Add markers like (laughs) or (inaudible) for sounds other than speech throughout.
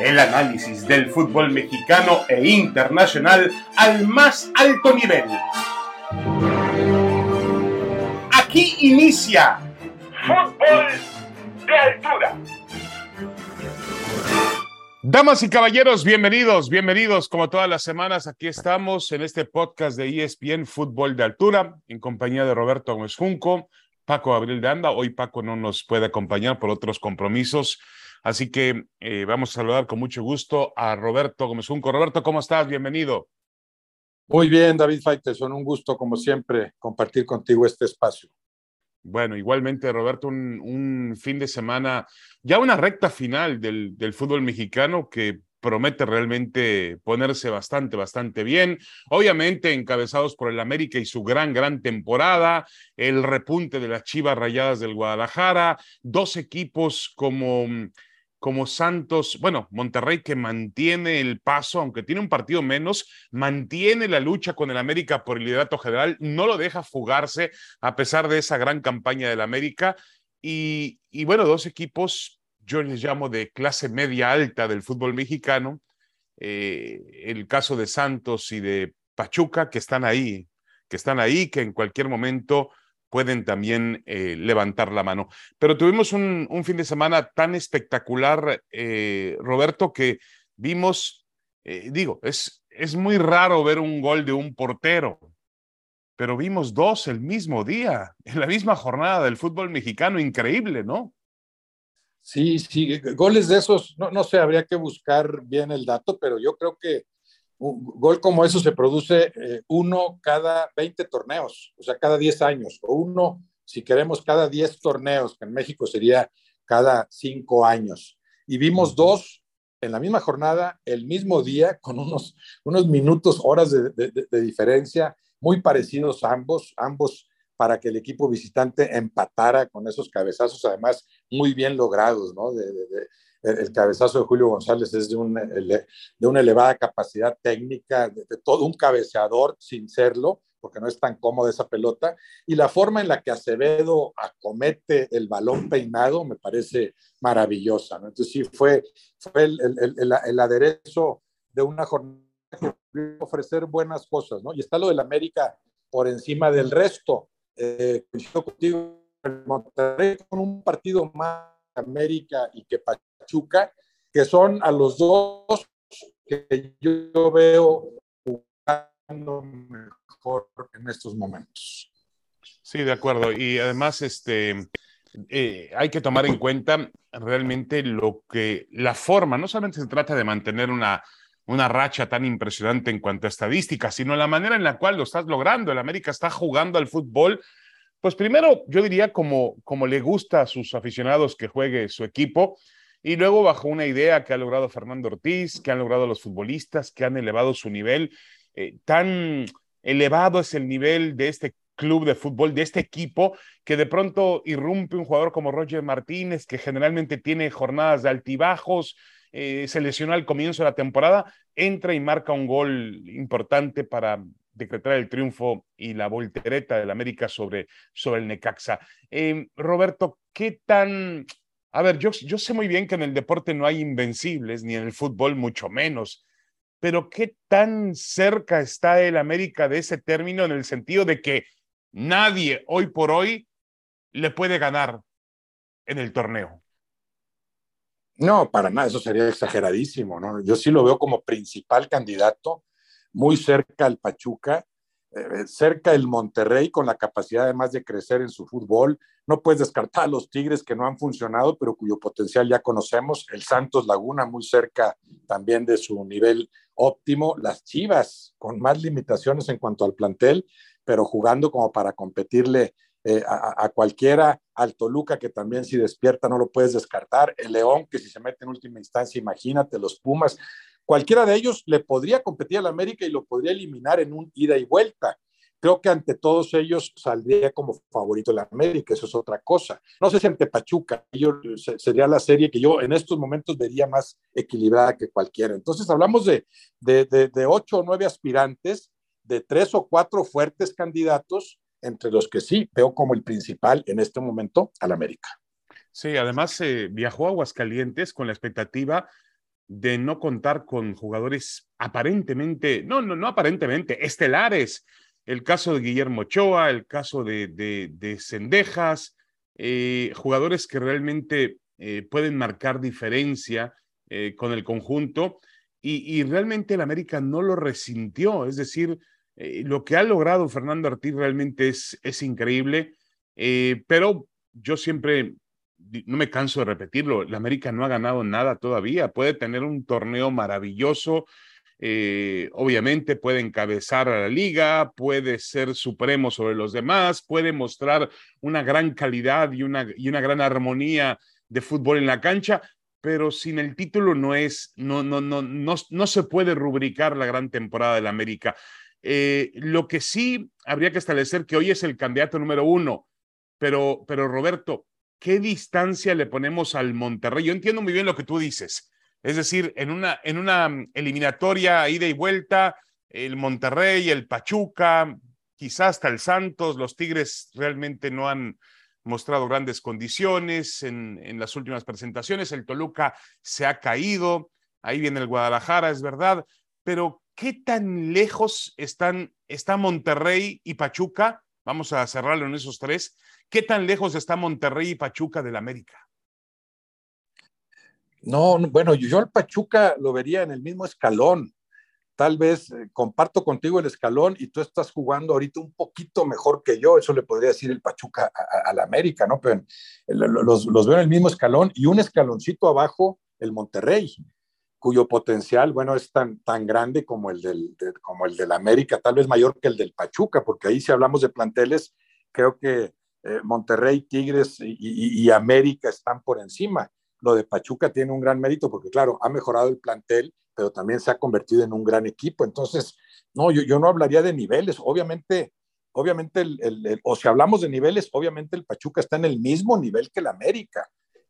el análisis del fútbol mexicano e internacional al más alto nivel. Aquí inicia Fútbol de Altura. Damas y caballeros, bienvenidos, bienvenidos como todas las semanas. Aquí estamos en este podcast de ESPN Fútbol de Altura en compañía de Roberto Gómez Junco, Paco Abril de Anda. Hoy Paco no nos puede acompañar por otros compromisos, así que eh, vamos a saludar con mucho gusto a Roberto Gómez Junco. Roberto, ¿cómo estás? Bienvenido. Muy bien, David Faiteson, un gusto como siempre compartir contigo este espacio. Bueno, igualmente, Roberto, un, fin de semana, ya una recta final del, del fútbol mexicano que promete realmente ponerse bastante, bastante bien. Obviamente encabezados por el América y su gran, gran temporada, el repunte de las Chivas Rayadas del Guadalajara, dos equipos como como Santos, bueno, Monterrey que mantiene el paso, aunque tiene un partido menos, mantiene la lucha con el América por el liderato general, no lo deja fugarse a pesar de esa gran campaña del América. Y, bueno, dos equipos, yo les llamo de clase media alta del fútbol mexicano, eh, el caso de Santos y de Pachuca, que están ahí, que están ahí, que en cualquier momento pueden también eh, levantar la mano. Pero tuvimos un, fin de semana tan espectacular, eh, Roberto, que vimos, eh, digo, es, es muy raro ver un gol de un portero, pero vimos dos el mismo día, (laughs) en la misma jornada del fútbol mexicano, increíble, ¿no? Sí, sí, goles de esos, no, no sé, habría que buscar bien el dato, pero yo creo que un gol como eso se produce eh, uno cada 20 torneos, o sea, cada 10 años, o uno, si queremos, cada 10 torneos, que en México sería cada 5 años. Y vimos dos en la misma jornada, el mismo día, con unos, unos minutos, horas de, de, diferencia, muy parecidos ambos, ambos para que el equipo visitante empatara con esos cabezazos, además muy bien logrados, ¿no? De, el cabezazo de Julio González es de, de una elevada capacidad técnica, de, todo un cabeceador sin serlo, porque no es tan cómoda esa pelota, y la forma en la que Acevedo acomete el balón peinado me parece maravillosa. Entonces sí, fue, fue el, el, aderezo de una jornada que ofrecer buenas cosas, ¿no? Y está lo del América por encima del resto. Eh, con un partido más América y que Pachuca, que son a los dos que yo veo jugando mejor en estos momentos. Sí, de acuerdo. Y además, este, eh, hay que tomar en cuenta realmente lo que, la forma, no solamente se trata de mantener una, una racha tan impresionante en cuanto a estadísticas, sino la manera en la cual lo estás logrando. El América está jugando al fútbol pues primero, yo diría como, como le gusta a sus aficionados que juegue su equipo, y luego bajo una idea que ha logrado Fernando Ortiz, que han logrado los futbolistas, que han elevado su nivel. Eh, tan elevado es el nivel de este club de fútbol, de este equipo, que de pronto irrumpe un jugador como Roger Martínez, que generalmente tiene jornadas de altibajos, eh, se lesionó al comienzo de la temporada, entra y marca un gol importante para decretar el triunfo y la voltereta del América sobre, sobre el Necaxa. Em, Roberto, ¿qué tan... A ver, yo, yo sé muy bien que en el deporte no hay invencibles, ni en el fútbol mucho menos, pero ¿qué tan cerca está el América de ese término en el sentido de que nadie hoy por hoy le puede ganar en el torneo? No, para nada, eso sería exageradísimo, ¿no? Yo sí lo veo como principal candidato muy cerca el Pachuca, eh, cerca el Monterrey con la capacidad además de crecer en su fútbol. No puedes descartar a los Tigres que no han funcionado, pero cuyo potencial ya conocemos. El Santos Laguna muy cerca también de su nivel óptimo. Las Chivas con más limitaciones en cuanto al plantel, pero jugando como para competirle eh, a, a, cualquiera, al Toluca que también si despierta no lo puedes descartar, el León que si se mete en última instancia, imagínate, los Pumas, Cualquiera de ellos le podría competir al América y lo podría eliminar en un ida y vuelta. Creo que ante todos ellos saldría como favorito el América, eso es otra cosa. No sé si ante Pachuca, yo, sería la serie que yo en estos momentos vería más equilibrada que cualquiera. Entonces hablamos de, de, de, ocho o nueve aspirantes, de tres o cuatro fuertes candidatos, entre los que sí veo como el principal en este momento al América. Sí, además eh, viajó a Aguascalientes con la expectativa de no contar con jugadores aparentemente, no, no, no aparentemente, estelares. El caso de Guillermo Ochoa, el caso de, de, de eh, jugadores que realmente eh, pueden marcar diferencia eh, con el conjunto y, y, realmente el América no lo resintió. Es decir, lo que ha logrado Fernando Ortiz realmente es, es increíble, pero yo siempre no me canso de repetirlo, la América no ha ganado nada todavía, puede tener un torneo maravilloso, eh, obviamente puede encabezar a la liga, puede ser supremo sobre los demás, puede mostrar una gran calidad y una, y una gran armonía de fútbol en la cancha, pero sin el título no es, no, no, no, no, no se puede rubricar la gran temporada de la América. Eh, lo que sí habría que establecer que hoy es el candidato número uno, pero, pero Roberto, ¿qué distancia le ponemos al Monterrey? Yo entiendo muy bien lo que tú dices. Es decir, en una, en una eliminatoria ida y vuelta, el Monterrey, el Pachuca, quizás hasta el Santos, los Tigres realmente no han mostrado grandes condiciones en, en las últimas presentaciones. El Toluca se ha caído. Ahí viene el Guadalajara, es verdad. Pero, ¿qué tan lejos están, está Monterrey y Pachuca? Vamos a cerrarlo en esos tres ¿Qué tan lejos está Monterrey y Pachuca del América? No, bueno, yo al Pachuca lo vería en el mismo escalón. Tal vez eh, comparto contigo el escalón y tú estás jugando ahorita un poquito mejor que yo. Eso le podría decir el Pachuca al América, ¿no? Pero los, los, veo en el mismo escalón y un escaloncito abajo el Monterrey, cuyo potencial, bueno, es tan, tan grande como el, del, como el del América, tal vez mayor que el del Pachuca, porque ahí si hablamos de planteles, creo que eh, Monterrey, Tigres y, América están por encima. Lo de Pachuca tiene un gran mérito porque, claro, ha mejorado el plantel, pero también se ha convertido en un gran equipo. Entonces, no, yo, yo no hablaría de niveles. Obviamente, obviamente, o si hablamos de niveles, obviamente el Pachuca está en el mismo nivel que el América.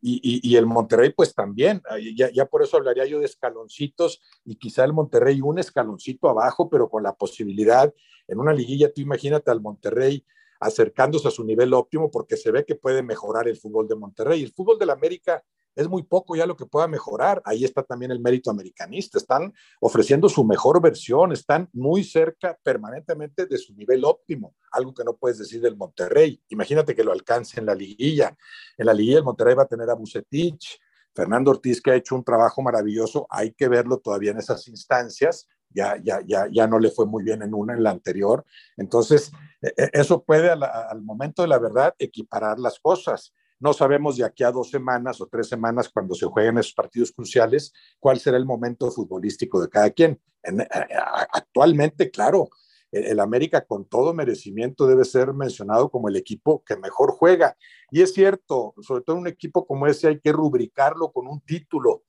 Y, el Monterrey, pues también, ya, ya, por eso hablaría yo de escaloncitos y quizá el Monterrey un escaloncito abajo, pero con la posibilidad en una liguilla, tú imagínate al Monterrey acercándose a su nivel óptimo porque se ve que puede mejorar el fútbol de Monterrey. El fútbol de la América es muy poco ya lo que pueda mejorar. Ahí está también el mérito americanista. Están ofreciendo su mejor versión, están muy cerca permanentemente de su nivel óptimo, algo que no puedes decir del Monterrey. Imagínate que lo alcance en la liguilla. En la liguilla el Monterrey va a tener a Bucetich, Fernando Ortiz que ha hecho un trabajo maravilloso, hay que verlo todavía en esas instancias, ya, ya, ya, ya no le fue muy bien en una, en la anterior. Entonces, e, e, eso puede al momento de la verdad equiparar las cosas. No sabemos de aquí a dos semanas o tres semanas, cuando se jueguen esos partidos cruciales, cuál será el momento futbolístico de cada quien. En, actualmente, claro, el América con todo merecimiento debe ser mencionado como el equipo que mejor juega. Y es cierto, sobre todo un equipo como ese hay que rubricarlo con un título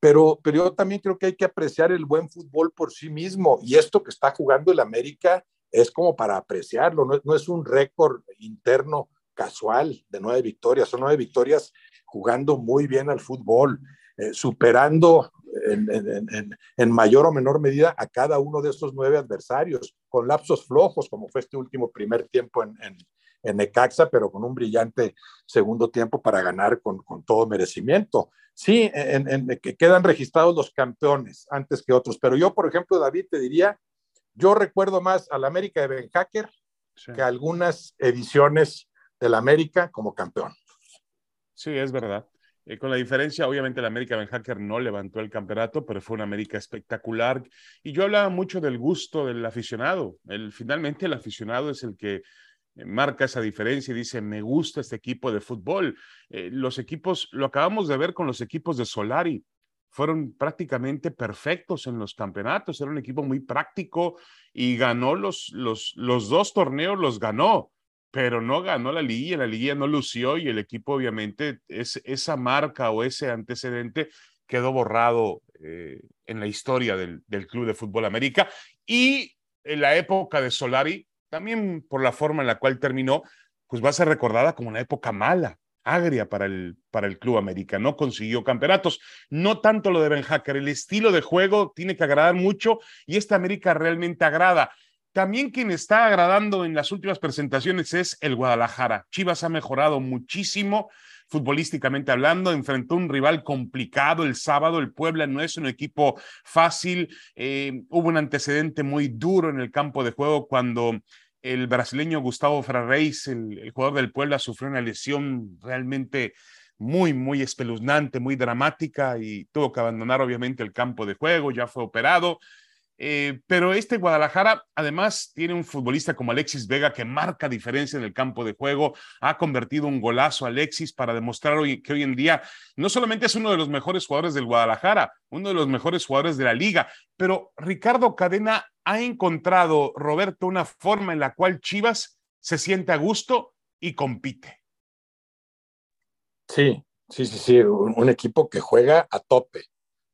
pero, pero yo también creo que hay que apreciar el buen fútbol por sí mismo y esto que está jugando el América es como para apreciarlo, no, no es un récord interno casual de nueve victorias, son nueve victorias jugando muy bien al fútbol, eh, superando en, en, en, mayor o menor medida a cada uno de estos nueve adversarios, con lapsos flojos, como fue este último primer tiempo en, en Necaxa, pero con un brillante segundo tiempo para ganar con, con todo merecimiento. Sí, en, que quedan registrados los campeones antes que otros, pero yo, por ejemplo, David, te diría, yo recuerdo más al América de Ben Hacker que algunas ediciones del América como campeón. Sí, es verdad. Eh, con la diferencia, obviamente, el América Ben no levantó el campeonato, pero fue una América espectacular. Y yo hablaba mucho del gusto del aficionado. El, finalmente, el aficionado es el que marca esa diferencia y dice, me gusta este equipo de fútbol. Eh, los equipos, lo acabamos de ver con los equipos de Solari, fueron prácticamente perfectos en los campeonatos, era un equipo muy práctico y ganó los, los, los dos torneos, los ganó, pero no ganó la liga, la liga no lució y el equipo obviamente, es, esa marca o ese antecedente quedó borrado eh, en la historia del, del Club de Fútbol América y en la época de Solari también por la forma en la cual terminó, pues va a ser recordada como una época mala, agria para el, para el Club América. No consiguió campeonatos. No tanto lo de Ben Hacker, el estilo de juego tiene que agradar mucho y esta América realmente agrada. También quien está agradando en las últimas presentaciones es el Guadalajara. Chivas ha mejorado muchísimo. futbolísticamente hablando, enfrentó un rival complicado el sábado, el Puebla no es un equipo fácil, eh, hubo un antecedente muy duro en el campo de juego cuando el brasileño Gustavo Ferreis, el, el jugador del Puebla, sufrió una lesión realmente muy, muy espeluznante, muy dramática y tuvo que abandonar obviamente el campo de juego, ya fue operado. Eh, pero este Guadalajara además tiene un futbolista como Alexis Vega que marca diferencia en el campo de juego, ha convertido un golazo a Alexis para demostrar que hoy en día no solamente es uno de los mejores jugadores del Guadalajara, uno de los mejores jugadores de la liga, pero Ricardo Cadena ha encontrado, Roberto, una forma en la cual Chivas se siente a gusto y compite. Sí, sí, sí, sí, un, equipo que juega a tope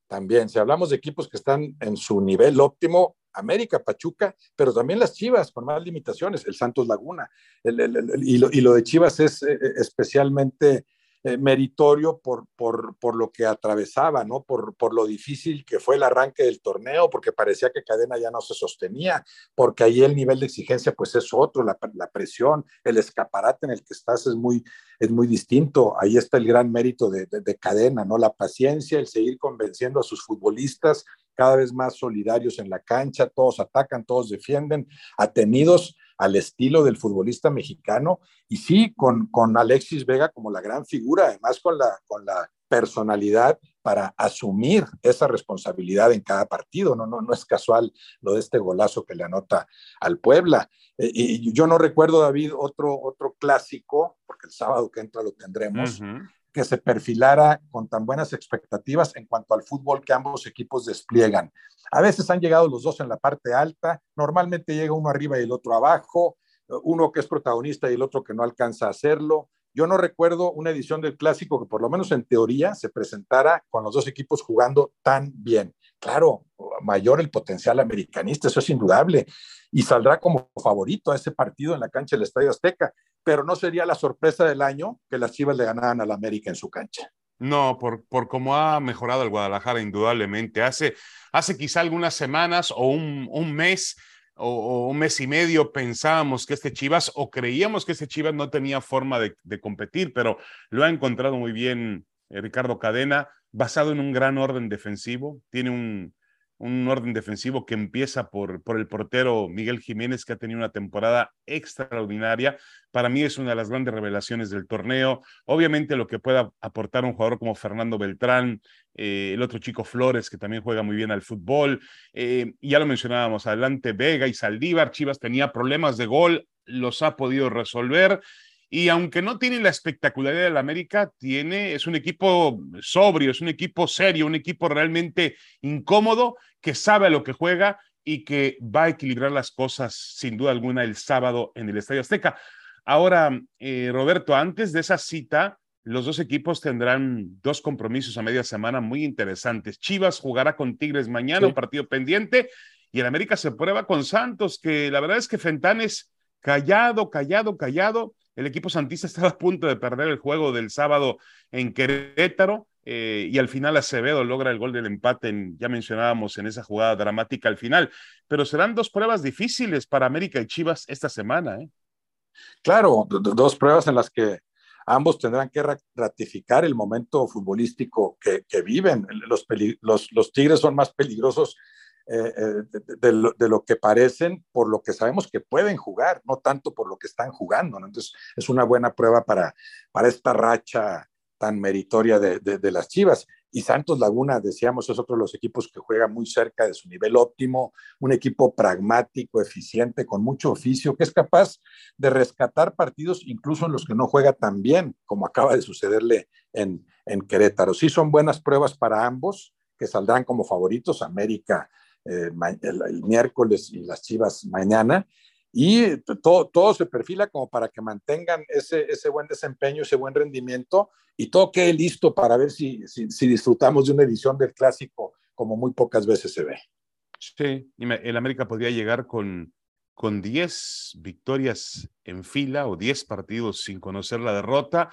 también. Si hablamos de equipos que están en su nivel óptimo, América, Pachuca, pero también las Chivas con más limitaciones, el Santos Laguna. y, lo, y, lo, de Chivas es eh, especialmente eh, meritorio por, por, por, lo que atravesaba, ¿no? Por, por lo difícil que fue el arranque del torneo, porque parecía que cadena ya no se sostenía, porque ahí el nivel de exigencia pues es otro, la, la presión, el escaparate en el que estás es muy, es muy distinto. Ahí está el gran mérito de, de, de cadena, ¿no? La paciencia, el seguir convenciendo a sus futbolistas cada vez más solidarios en la cancha, todos atacan, todos defienden, atenidos al estilo del futbolista mexicano y sí, con, con Alexis Vega como la gran figura, además con la, con la personalidad para asumir esa responsabilidad en cada partido. No, no, no es casual lo de este golazo que le anota al Puebla. Eh, y yo no recuerdo, David, otro, otro clásico, porque el sábado que entra lo tendremos, uh -huh que se perfilara con tan buenas expectativas en cuanto al fútbol que ambos equipos despliegan. A veces han llegado los dos en la parte alta, normalmente llega uno arriba y el otro abajo, uno que es protagonista y el otro que no alcanza a hacerlo. Yo no recuerdo una edición del clásico que por lo menos en teoría se presentara con los dos equipos jugando tan bien. Claro, mayor el potencial americanista, eso es indudable, y saldrá como favorito a ese partido en la cancha del Estadio Azteca pero no sería la sorpresa del año que las Chivas le ganaran al América en su cancha. No, por, por cómo ha mejorado el Guadalajara, indudablemente. Hace, hace quizá algunas semanas o un, un mes o, un mes y medio pensábamos que este Chivas o creíamos que este Chivas no tenía forma de, de competir, pero lo ha encontrado muy bien eh, Ricardo Cadena, basado en un gran orden defensivo. Tiene un, un orden defensivo que empieza por, por el portero Miguel Jiménez, que ha tenido una temporada extraordinaria. Para mí es una de las grandes revelaciones del torneo. Obviamente lo que pueda aportar un jugador como Fernando Beltrán, eh, el otro chico Flores, que también juega muy bien al fútbol. Eh, ya lo mencionábamos, adelante Vega y Saldívar. Chivas tenía problemas de gol, los ha podido resolver. Y aunque no tiene la espectacularidad del América, tiene, es un equipo sobrio, es un equipo serio, un equipo realmente incómodo, que sabe a lo que juega y que va a equilibrar las cosas sin duda alguna el sábado en el Estadio Azteca. Ahora, eh, Roberto, antes de esa cita, los dos equipos tendrán dos compromisos a media semana muy interesantes. Chivas jugará con Tigres mañana, sí. un partido pendiente, y el América se prueba con Santos, que la verdad es que Fentanes, callado, callado, callado, el equipo santista (laughs) estaba a punto de perder el juego del sábado en Querétaro eh, y al final Acevedo logra el gol del empate, en, ya mencionábamos en esa jugada dramática al final, pero serán dos pruebas difíciles para América y Chivas esta semana. ¿eh? Claro, dos pruebas en las que ambos tendrán que ratificar el momento futbolístico que, viven. Los Tigres son más peligrosos eh, eh, de, lo, que parecen por lo que sabemos que pueden jugar, no tanto por lo que están jugando. ¿no? Entonces, es una buena prueba para, para esta racha tan meritoria de, de, las Chivas. Y Santos Laguna, decíamos, es otro de los equipos que juega muy cerca de su nivel óptimo, un equipo pragmático, eficiente, con mucho oficio, que es capaz de rescatar partidos incluso en los que no juega tan bien, como acaba de sucederle en, en Querétaro. Sí son buenas pruebas para ambos, que saldrán como favoritos, América eh, el, miércoles y las Chivas mañana. Y todo, todo se perfila como para que mantengan ese, ese buen desempeño, ese buen rendimiento y todo quede listo para ver si, si, disfrutamos de una edición del clásico como muy pocas veces se ve. Sí, el América podría llegar con, con 10 victorias en fila o 10 partidos sin conocer la derrota.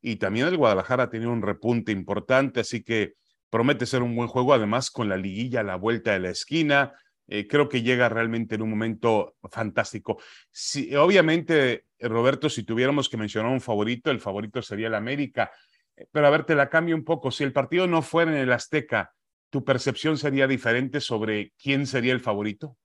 Y también el Guadalajara tiene un repunte importante, así que promete ser un buen juego, además con la liguilla a la vuelta de la esquina. Eh, creo que llega realmente en un momento fantástico. Sí, obviamente, Roberto, si tuviéramos que mencionar un favorito, el favorito sería el América. Pero a ver, te la cambio un poco. Si el partido no fuera en el Azteca, ¿tu percepción sería diferente sobre quién sería el favorito?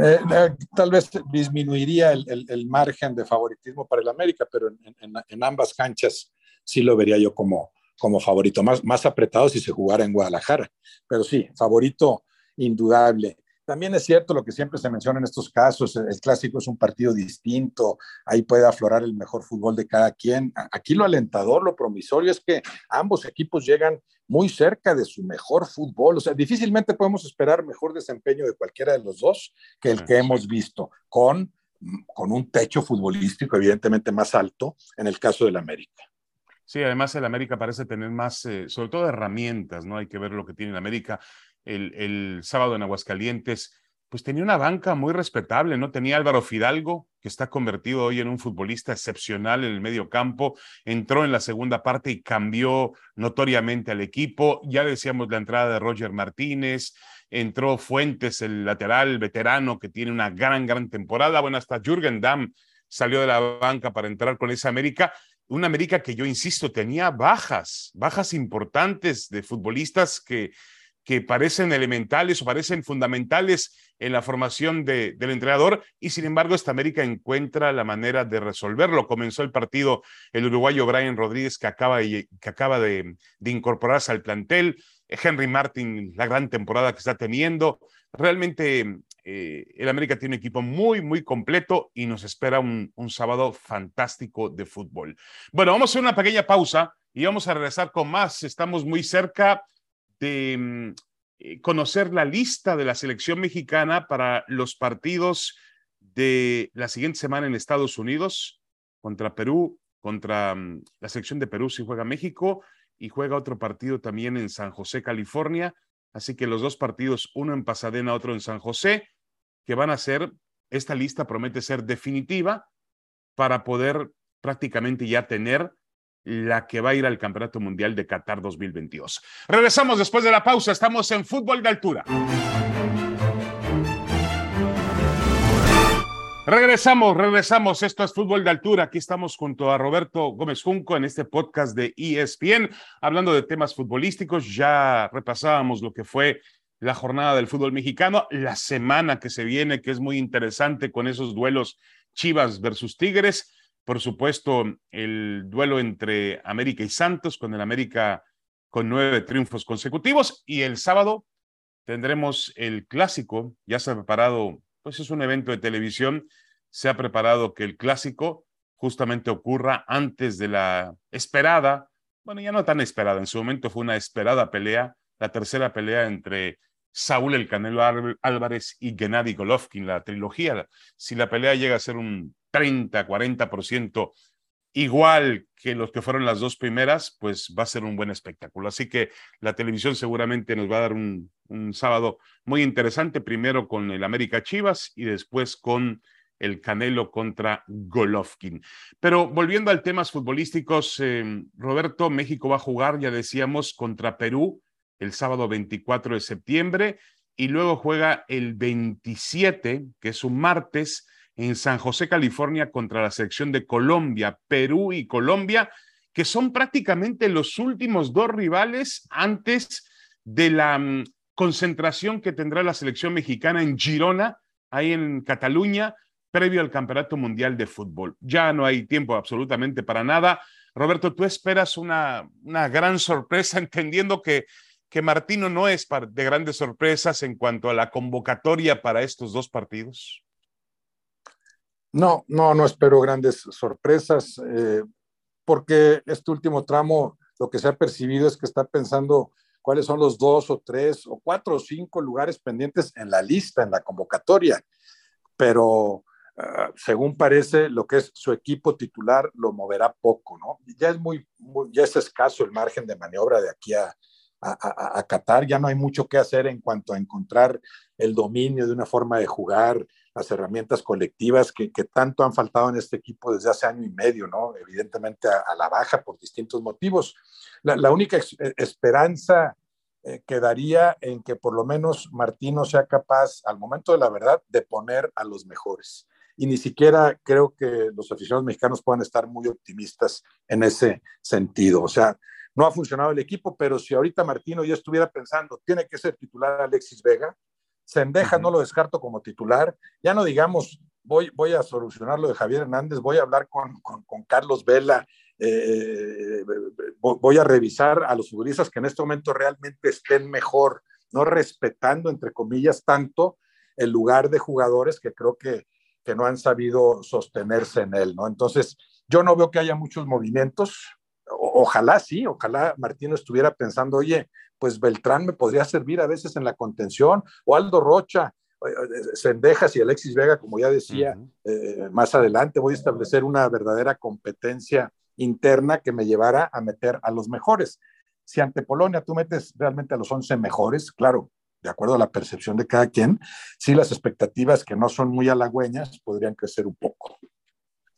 Eh, eh, tal vez disminuiría el, margen de favoritismo para el América, pero en, ambas canchas sí lo vería yo como, como favorito, más, más apretado si se jugara en Guadalajara. Pero sí, favorito indudable. También es cierto lo que siempre se menciona en estos casos, el clásico es un partido distinto, ahí puede aflorar el mejor fútbol de cada quien. Aquí lo alentador, lo promisorio es que ambos equipos llegan muy cerca de su mejor fútbol, o sea, difícilmente podemos esperar mejor desempeño de cualquiera de los dos que el que hemos visto, con, con un techo futbolístico evidentemente más alto en el caso del América. Sí, además el América parece tener más, eh, sobre todo herramientas, ¿no? Hay que ver lo que tiene el América el, sábado en Aguascalientes, pues tenía una banca muy respetable, ¿no? Tenía Álvaro Fidalgo, que está convertido hoy en un futbolista excepcional en el medio campo, entró en la segunda parte y cambió notoriamente al equipo. Ya decíamos la entrada de Roger Martínez, entró Fuentes, el lateral veterano, que tiene una gran, gran temporada. Bueno, hasta Jürgen Damm salió de la banca para entrar con esa América. Una América que yo insisto, tenía bajas, bajas importantes de futbolistas que que parecen elementales o parecen fundamentales en la formación de, del entrenador y sin embargo esta América encuentra la manera de resolverlo. Comenzó el partido el uruguayo Brian Rodríguez que acaba, de, que acaba de, incorporarse al plantel, Henry Martin, la gran temporada que está teniendo. Realmente eh, el América tiene un equipo muy, muy completo y nos espera un, un sábado fantástico de fútbol. Bueno, vamos a hacer una pequeña pausa y vamos a regresar con más. Estamos muy cerca de mm, eh, conocer la lista de la selección mexicana para los partidos de la siguiente semana en Estados Unidos contra Perú, contra mm, la selección de Perú si juega México y juega otro partido también en San José, California. Así que los dos partidos, uno en Pasadena, otro en San José, que van a ser, esta lista promete ser definitiva para poder prácticamente ya tener la que va a ir al Campeonato Mundial de Qatar 2022. Regresamos después de la pausa, estamos en fútbol de altura. Regresamos, regresamos. Esto es Fútbol de Altura. Aquí estamos junto a Roberto Gómez Junco en este podcast de ESPN, hablando de temas futbolísticos. Ya repasábamos lo que fue la jornada del fútbol mexicano, la semana que se viene, que es muy interesante con esos duelos Chivas versus Tigres por supuesto, el duelo entre América y Santos, con el América con nueve triunfos consecutivos. Y el sábado tendremos el clásico. Ya se ha preparado, pues es un evento de televisión. Se ha preparado que el clásico justamente ocurra antes de la esperada, bueno, ya no tan esperada, en su momento fue una esperada pelea, la tercera pelea entre Saúl el Canelo Álvarez y Gennady Golovkin, la trilogía. Si la pelea llega a ser un 30, 40% igual que los que fueron las dos primeras, pues va a ser un buen espectáculo. Así que la televisión seguramente nos va a dar un, sábado muy interesante, primero con el América Chivas y después con el Canelo contra Golovkin. Pero volviendo al temas futbolísticos, eh, Roberto, México va a jugar, ya decíamos, contra Perú el sábado 24 de septiembre y luego juega el 27, que es un martes, en San José, California, contra la selección de Colombia, Perú y Colombia, que son prácticamente los últimos dos rivales antes de la mm, concentración que tendrá la selección mexicana en Girona, ahí en Cataluña, previo al Campeonato Mundial de Fútbol. Ya no hay tiempo absolutamente para nada. Roberto, ¿tú esperas una, una gran sorpresa (laughs) entendiendo que, que Martino no es de grandes sorpresas en cuanto a la convocatoria para estos dos partidos? No, no, no espero grandes sorpresas, eh, porque este último tramo lo que se ha percibido es que está pensando cuáles son los dos o tres o cuatro o cinco lugares pendientes en la lista, en la convocatoria, pero ah, según parece, lo que es su equipo titular lo moverá poco, ¿no? Ya es muy, ya es escaso el margen de maniobra de aquí a, a, a, Qatar, ya no hay mucho que hacer en cuanto a encontrar el dominio de una forma de jugar, las herramientas colectivas que, tanto han faltado en este equipo desde hace año y medio, ¿no? Evidentemente a, la baja por distintos motivos. La, única eh, esperanza eh, quedaría en que por lo menos Martino sea capaz, al momento de la verdad, de poner a los mejores. y ni siquiera creo que los aficionados mexicanos puedan estar muy optimistas en ese sentido. O sea, no ha funcionado el equipo, pero si ahorita Martino ya estuviera pensando, tiene que ser titular Alexis Vega, Sendeja no lo descarto como titular, ya no digamos, voy, voy a solucionar lo de Javier Hernández, voy a hablar con, con, con Carlos Vela, eh, voy a revisar a los futbolistas que en este momento realmente estén mejor, no respetando, entre comillas, tanto el lugar de jugadores que creo que, que no han sabido sostenerse en él, ¿no? Entonces, yo no veo que haya muchos movimientos, ojalá sí, ojalá Martino estuviera pensando, oye, pues Beltrán me podría servir a veces en la contención, o Aldo Rocha, Sendejas y Alexis Vega, como ya decía, eh, más adelante voy a establecer una verdadera competencia interna que me llevara a meter a los mejores. Si ante Polonia tú metes realmente a los 11 mejores, claro, de acuerdo a la percepción de cada quien, sí las expectativas que no son muy halagüeñas podrían crecer un poco.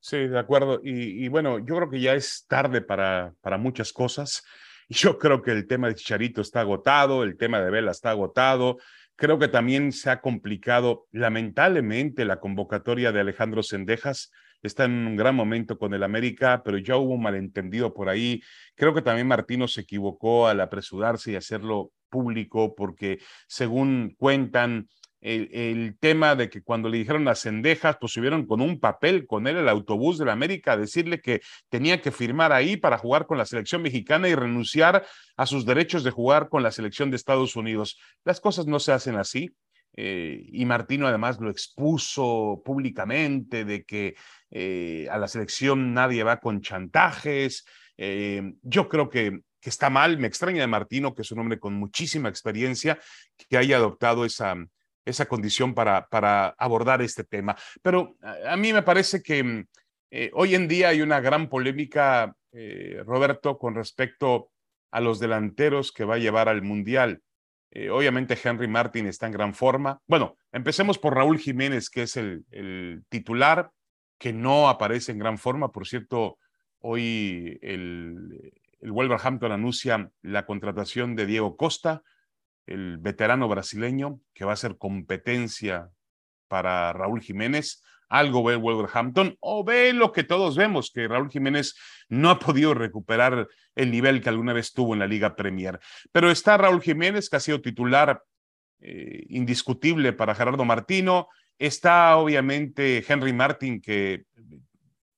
Sí, de acuerdo. Y, bueno, yo creo que ya es tarde para, para muchas cosas. (laughs) Yo creo que el tema de Chicharito está agotado, el tema de Vela está agotado. Creo que también se ha complicado lamentablemente la convocatoria de Alejandro Sendejas. Está en un gran momento con el América, pero ya hubo un malentendido por ahí. Creo que también Martino se equivocó al apresurarse y hacerlo público porque según cuentan, el, tema de que cuando le dijeron las cendejas, pues subieron con un papel con él el autobús de la América a decirle que tenía que firmar ahí para jugar con la selección mexicana y renunciar a sus derechos de jugar con la selección de Estados Unidos. Las cosas no se hacen así. Eh, y Martino además lo expuso públicamente de que eh, a la selección nadie va con chantajes. Eh, yo creo que, que está mal, me extraña de Martino, que es un hombre con muchísima experiencia, que haya adoptado esa, esa condición para, para abordar este tema. Pero a, mí me parece que mm, eh, hoy en día hay una gran polémica, eh, Roberto, con respecto a los delanteros que va a llevar al Mundial. Eh, obviamente Henry Martin está en gran forma. Bueno, empecemos por Raúl Jiménez, que es el, el titular, que no aparece en gran forma. Por cierto, hoy el, el Wolverhampton anuncia la contratación de Diego Costa, el veterano brasileño, que va a ser competencia para Raúl Jiménez. Algo ve Wolverhampton o ve lo que todos vemos, que Raúl Jiménez no ha podido recuperar el nivel que alguna vez tuvo en la Liga Premier. Pero está Raúl Jiménez, que ha sido titular eh, indiscutible para Gerardo Martino. Está obviamente Henry Martin, que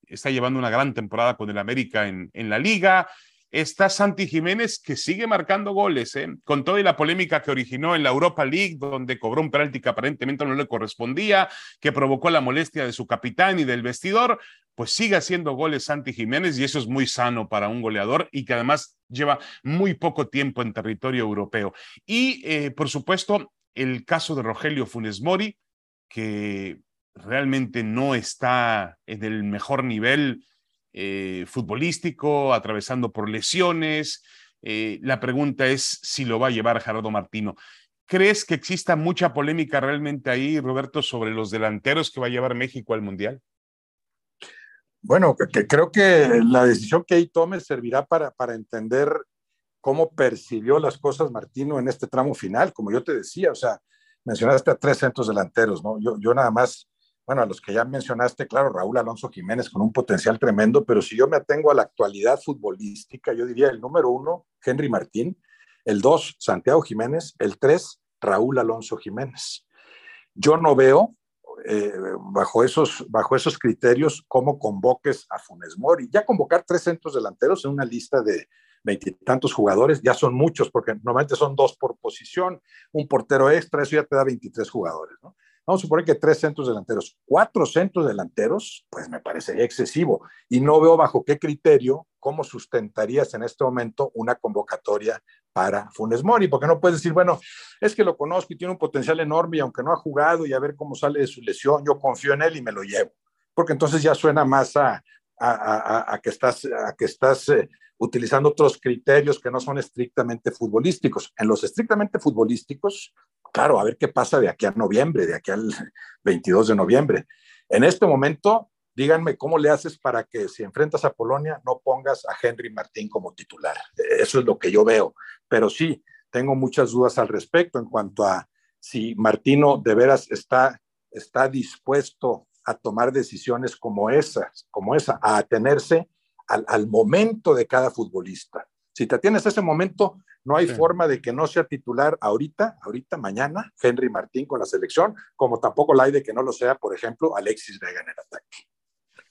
está llevando una gran temporada con el América en, en la liga está Santi Jiménez, que sigue marcando goles, ¿eh? con toda la polémica que originó en la Europa League, donde cobró un penalti que aparentemente no le correspondía, que provocó la molestia de su capitán y del vestidor, pues sigue haciendo goles Santi Jiménez y eso es muy sano para un goleador y que además lleva muy poco tiempo en territorio europeo. Y, eh, por supuesto, el caso de Rogelio Funes Mori, que realmente no está en el mejor nivel eh, futbolístico, atravesando por lesiones. Eh, la pregunta es si lo va a llevar Gerardo Martino. ¿Crees que exista mucha polémica realmente ahí, Roberto, sobre los delanteros que va a llevar México al Mundial? Bueno, creo que la decisión que ahí tome servirá para, para entender cómo percibió las cosas Martino en este tramo final, como yo te decía, o sea, mencionaste a tres centros delanteros, ¿no? Yo, yo nada más bueno, a los que ya mencionaste, claro, Raúl Alonso Jiménez con un potencial tremendo, pero si yo me atengo a la actualidad futbolística, yo diría el número uno, Henry Martín, el dos, Santiago Jiménez, el tres, Raúl Alonso Jiménez. Yo no veo eh, bajo, esos, bajo esos criterios cómo convoques a Funes Mori. Ya convocar tres centros delanteros en una lista de veintitantos jugadores, ya son muchos, porque normalmente son dos por posición, un portero extra, eso ya te da 23 jugadores, ¿no? Vamos a suponer que tres centros delanteros, cuatro centros delanteros, pues me parecería excesivo. Y no veo bajo qué criterio, cómo sustentarías en este momento una convocatoria para Funes Mori, porque no puedes decir, bueno, es que lo conozco y tiene un potencial enorme y aunque no ha jugado y a ver cómo sale de su lesión, yo confío en él y me lo llevo. Porque entonces ya suena más a, que estás eh, utilizando otros criterios que no son estrictamente futbolísticos. En los estrictamente futbolísticos, claro, a ver qué pasa de aquí a noviembre, de aquí al 22 de noviembre. En este momento, díganme cómo le haces para que si enfrentas a Polonia no pongas a Henry Martín como titular. Eso es lo que yo veo. Pero sí, tengo muchas dudas al respecto en cuanto a si Martino de veras está, está dispuesto a tomar decisiones como esas, como esa, a atenerse al momento de cada futbolista. Si te tienes ese momento, no hay forma de que no sea titular ahorita, ahorita, mañana, Henry Martín con la selección, como tampoco la hay de que no lo sea, por ejemplo, Alexis Vega en el ataque.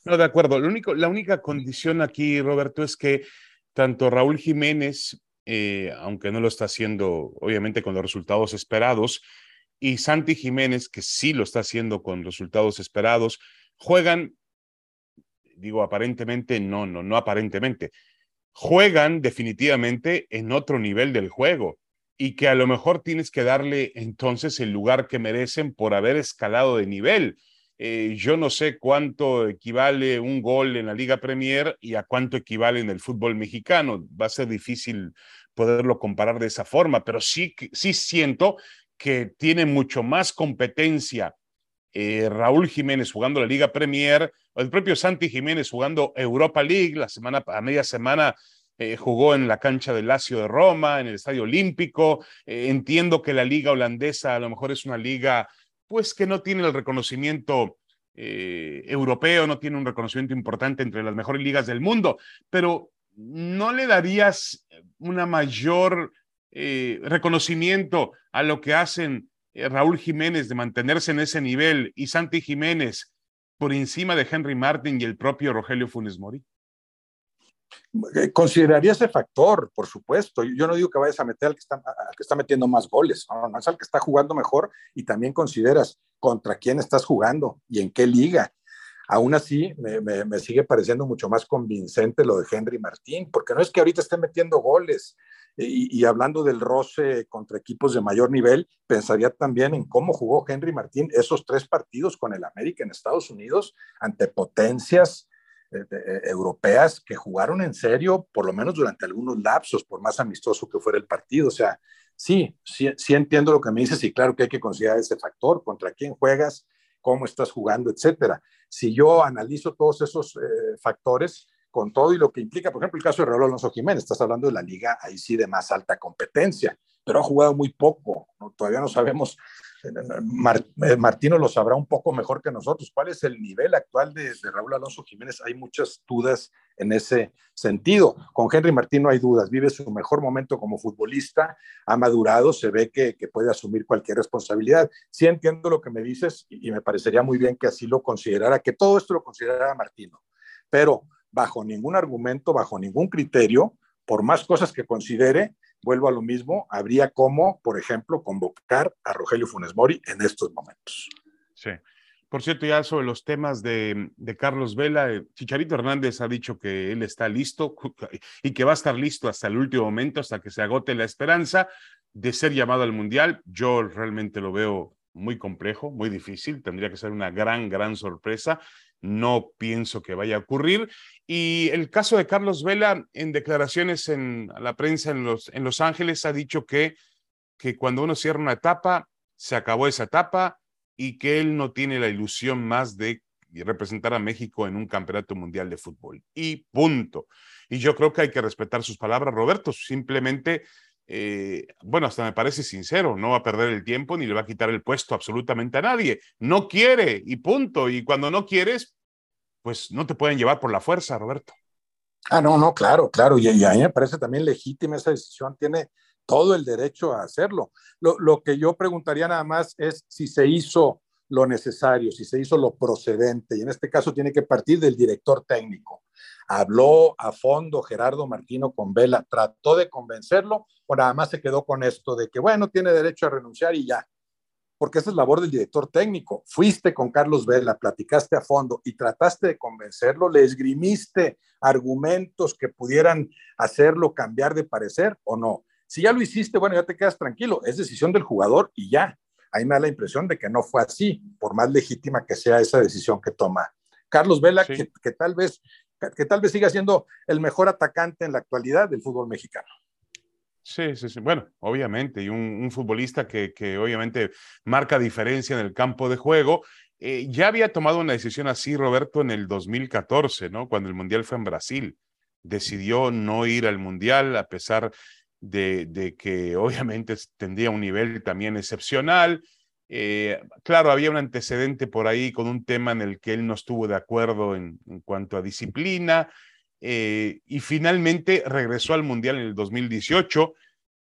No, de acuerdo. Lo único, la única condición aquí, Roberto, es que tanto Raúl Jiménez, eh, aunque no lo está haciendo, obviamente, con los resultados esperados, y Santi Jiménez, que sí lo está haciendo con resultados esperados, juegan, digo aparentemente, no, no, no aparentemente, juegan definitivamente en otro nivel del juego y que a lo mejor tienes que darle entonces el lugar que merecen por haber escalado de nivel. Eh, yo no sé cuánto equivale un gol en la Liga Premier y a cuánto equivale en el fútbol mexicano. Va a ser difícil poderlo comparar de esa forma, pero sí, sí siento que tiene mucho más competencia eh, Raúl Jiménez jugando la Liga Premier, el propio Santi Jiménez jugando Europa League, la semana, a media semana eh, jugó en la cancha del Lazio de Roma, en el Estadio Olímpico. Eh, entiendo que la liga holandesa a lo mejor es una liga, pues que no tiene el reconocimiento europeo, no tiene un reconocimiento importante entre las mejores ligas del mundo, pero ¿no le darías una mayor reconocimiento a lo que hacen Raúl Jiménez de mantenerse en ese nivel y Santi Jiménez por encima de Henry Martin y el propio Rogelio Funes Mori? Eh, consideraría ese factor, por supuesto. Yo no digo que vayas a meter al que está, metiendo más goles, no, no, es al que está jugando mejor y también consideras contra quién estás jugando y en qué liga. Aún así, me, me, me, sigue pareciendo mucho más convincente lo de Henry Martín, porque no es que ahorita esté metiendo goles, y, hablando del roce contra equipos de mayor nivel, pensaría también en cómo jugó Henry Martín esos tres partidos con el América en Estados Unidos ante potencias eh, eh, europeas que jugaron en serio, por lo menos durante algunos lapsos, por más amistoso que fuera el partido. O sea, sí, sí, sí entiendo lo que me dices y claro que hay que considerar ese factor, contra quién juegas, cómo estás jugando, etcétera. Si yo analizo todos esos eh, factores, con todo y lo que implica, por ejemplo, el caso de Raúl Alonso Jiménez, estás hablando de la liga ahí sí de más alta competencia, pero ha jugado muy poco, todavía no sabemos, eh, eh, Martino lo sabrá un poco mejor que nosotros, cuál es el nivel actual de, Raúl Alonso Jiménez, hay muchas dudas en ese sentido. Con Henry Martino hay dudas, vive su mejor momento como futbolista, ha madurado, se ve que, puede asumir cualquier responsabilidad. Sí entiendo lo que me dices y, y me parecería muy bien que así lo considerara, que todo esto lo considerara Martino, pero bajo ningún argumento, bajo ningún criterio, por más cosas que considere, vuelvo a lo mismo, habría como, por ejemplo, convocar a Rogelio Funes Mori en estos momentos. Sí. Por cierto, ya sobre los temas de, Carlos Vela, eh, Chicharito Hernández ha dicho que él está listo y que va a estar listo hasta el último momento, hasta que se agote la esperanza de ser llamado al Mundial. Yo realmente lo veo muy complejo, muy difícil, tendría que ser una gran, gran sorpresa no pienso que vaya a ocurrir. Y el caso de Carlos Vela, en declaraciones en la prensa en Los, en los Ángeles, ha dicho que, que cuando uno cierra una etapa, se acabó esa etapa y que él no tiene la ilusión más de representar a México en un campeonato mundial de fútbol. Y punto. Y yo creo que hay que respetar sus palabras, Roberto. Simplemente eh, bueno, hasta me parece sincero, no va a perder el tiempo ni le va a quitar el puesto absolutamente a nadie. No quiere y punto. Y cuando no quieres, pues no te pueden llevar por la fuerza, Roberto. Ah, no, no, claro, claro. Y, a mí me parece también legítima esa decisión. Tiene todo el derecho a hacerlo. Lo, lo que yo preguntaría nada más es si se hizo lo necesario, si se hizo lo procedente. Y en este caso tiene que partir del director técnico habló a fondo Gerardo Martino con Vela, trató de convencerlo, o nada más se quedó con esto de que, bueno, tiene derecho a renunciar y ya. Porque esa es labor del director técnico. Fuiste con Carlos Vela, platicaste a fondo y trataste de convencerlo, le esgrimiste argumentos que pudieran hacerlo cambiar de parecer o no. Si ya lo hiciste, bueno, ya te quedas tranquilo, es decisión del jugador y ya. Ahí me da la impresión de que no fue así, por más legítima que sea esa decisión que toma Carlos Vela, que, que, tal vez que tal vez siga siendo el mejor atacante en la actualidad del fútbol mexicano. Sí, sí, sí. Bueno, obviamente, y un, futbolista que, que, obviamente marca diferencia en el campo de juego. Eh, ya había tomado una decisión así, Roberto, en el 2014, ¿no? Cuando el Mundial fue en Brasil. Decidió no ir al Mundial a pesar de, que obviamente tendría un nivel también excepcional Eh, claro, había un antecedente por ahí con un tema en el que él no estuvo de acuerdo en, cuanto a disciplina eh, y finalmente regresó al Mundial en el 2018.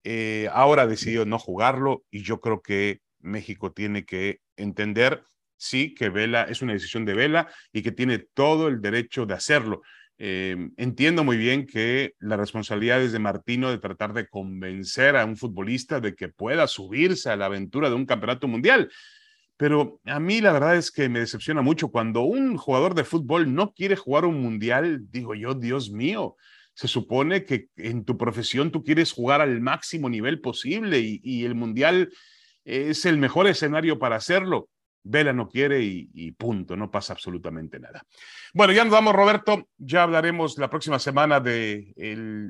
Eh, ahora decidió no jugarlo y yo creo que México tiene que entender, sí, que Vela es una decisión de Vela y que tiene todo el derecho de hacerlo. Eh, entiendo muy bien que la responsabilidad es de Martino de tratar de convencer a un futbolista de que pueda subirse a la aventura de un campeonato mundial. Pero a mí la verdad es que me decepciona mucho cuando un jugador de fútbol no quiere jugar un mundial, digo yo, Dios mío, se supone que en tu profesión tú quieres jugar al máximo nivel posible y, y el mundial es el mejor escenario para hacerlo. Vela no quiere y, punto, no pasa absolutamente nada. Bueno, ya nos vamos, Roberto. Ya hablaremos la próxima semana de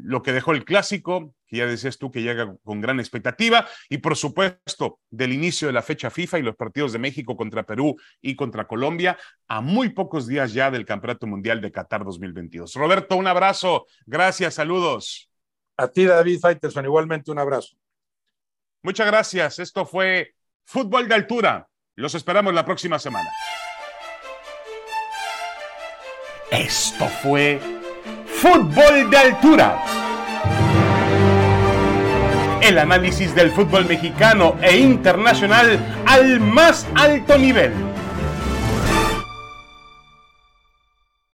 lo que dejó el clásico, que ya decías tú que llega con gran expectativa, y por supuesto del inicio de la fecha FIFA y los partidos de México contra Perú y contra Colombia, a muy pocos días ya del Campeonato Mundial de Qatar 2022. Roberto, un abrazo. Gracias, saludos. A ti, David Faitelson, igualmente un abrazo. Muchas gracias. Esto fue Fútbol de Altura los esperamos la próxima semana. Esto fue Fútbol de Altura. El análisis del fútbol mexicano e internacional al más alto nivel